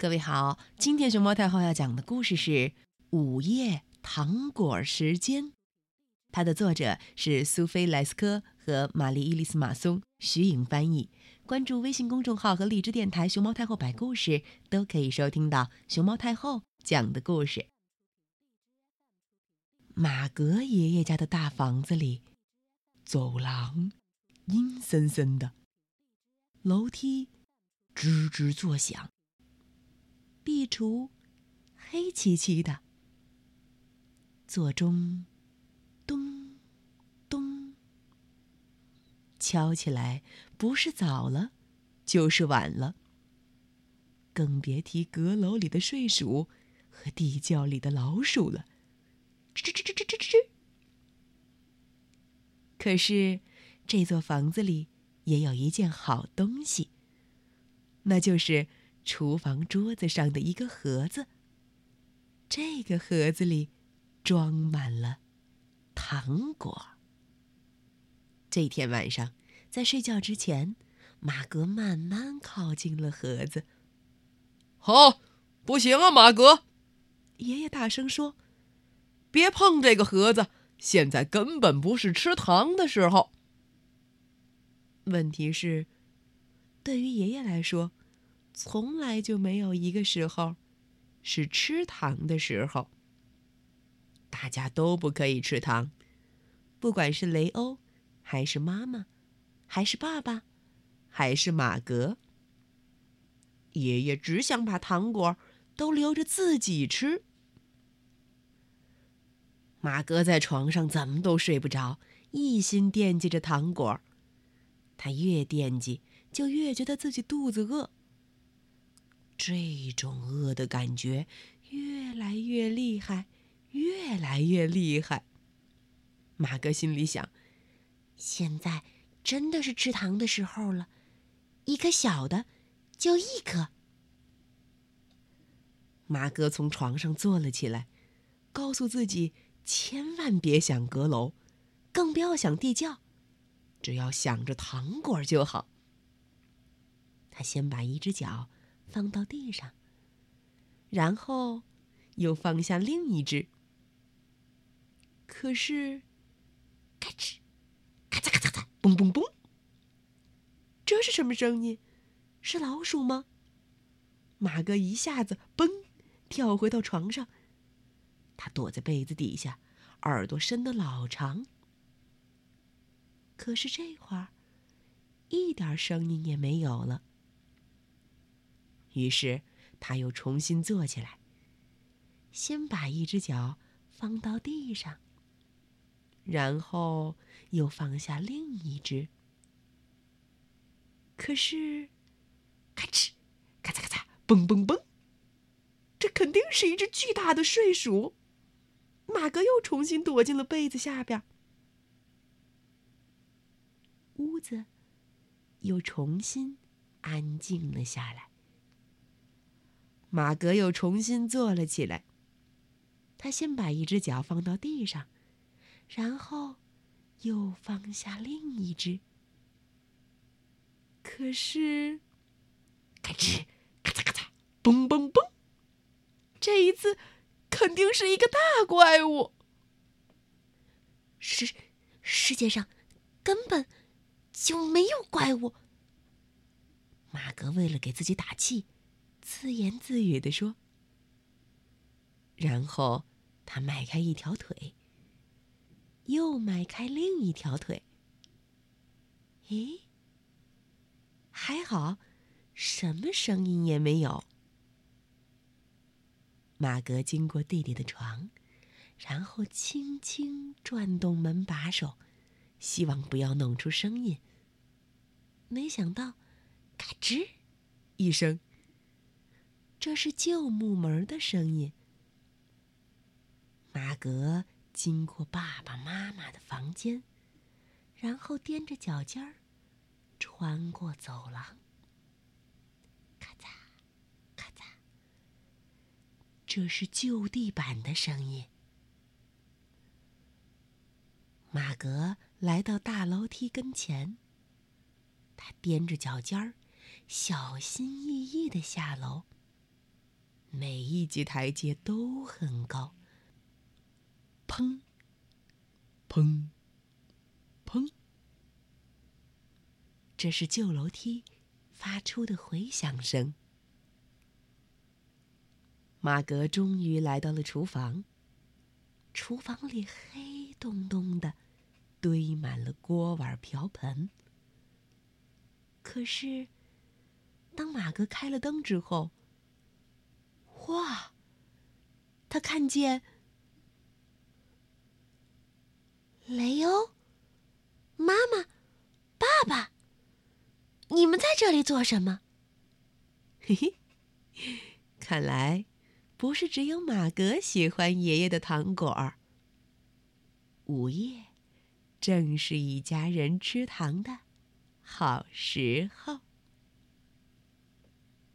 各位好，今天熊猫太后要讲的故事是《午夜糖果时间》，它的作者是苏菲·莱斯科和玛丽·伊丽丝·马松，徐颖翻译。关注微信公众号和荔枝电台“熊猫太后摆故事”，都可以收听到熊猫太后讲的故事。马格爷爷家的大房子里，走廊阴森森的，楼梯吱吱作响，壁橱黑漆漆的，座钟咚咚敲起来，不是早了，就是晚了。更别提阁楼里的睡鼠和地窖里的老鼠了。吱吱吱吱吱吱吱。可是，这座房子里也有一件好东西，那就是厨房桌子上的一个盒子。这个盒子里装满了糖果。这天晚上，在睡觉之前，马格慢慢靠近了盒子。好，不行啊，马格！爷爷大声说。别碰这个盒子！现在根本不是吃糖的时候。问题是，对于爷爷来说，从来就没有一个时候是吃糖的时候。大家都不可以吃糖，不管是雷欧，还是妈妈，还是爸爸，还是马格。爷爷只想把糖果都留着自己吃。马格在床上怎么都睡不着，一心惦记着糖果。他越惦记，就越觉得自己肚子饿。这种饿的感觉越来越厉害，越来越厉害。马哥心里想：现在真的是吃糖的时候了，一颗小的，就一颗。马哥从床上坐了起来，告诉自己。千万别想阁楼，更不要想地窖，只要想着糖果就好。他先把一只脚放到地上，然后又放下另一只。可是，咔哧，咔嚓咔嚓，嘣嘣嘣！这是什么声音？是老鼠吗？马哥一下子嘣跳回到床上。他躲在被子底下，耳朵伸得老长。可是这会儿，一点声音也没有了。于是他又重新坐起来，先把一只脚放到地上，然后又放下另一只。可是，咔哧，咔嚓咔嚓，嘣嘣嘣，这肯定是一只巨大的睡鼠。马格又重新躲进了被子下边，屋子又重新安静了下来。马格又重新坐了起来，他先把一只脚放到地上，然后又放下另一只。可是，咔吱，咔嚓咔嚓，嘣嘣嘣，这一次。肯定是一个大怪物。世世界上根本就没有怪物。马格为了给自己打气，自言自语的说。然后他迈开一条腿，又迈开另一条腿。咦，还好，什么声音也没有。马格经过弟弟的床，然后轻轻转动门把手，希望不要弄出声音。没想到，嘎吱一声，这是旧木门的声音。马格经过爸爸妈妈的房间，然后踮着脚尖儿，穿过走廊。咔嚓，咔嚓这是旧地板的声音。马格来到大楼梯跟前，他踮着脚尖儿，小心翼翼的下楼。每一级台阶都很高。砰！砰！砰！这是旧楼梯发出的回响声。马格终于来到了厨房。厨房里黑洞洞的，堆满了锅碗瓢盆。可是，当马格开了灯之后，哇！他看见雷欧、妈妈、爸爸，你们在这里做什么？嘿嘿，看来不是只有马格喜欢爷爷的糖果儿。午夜，正是一家人吃糖的好时候。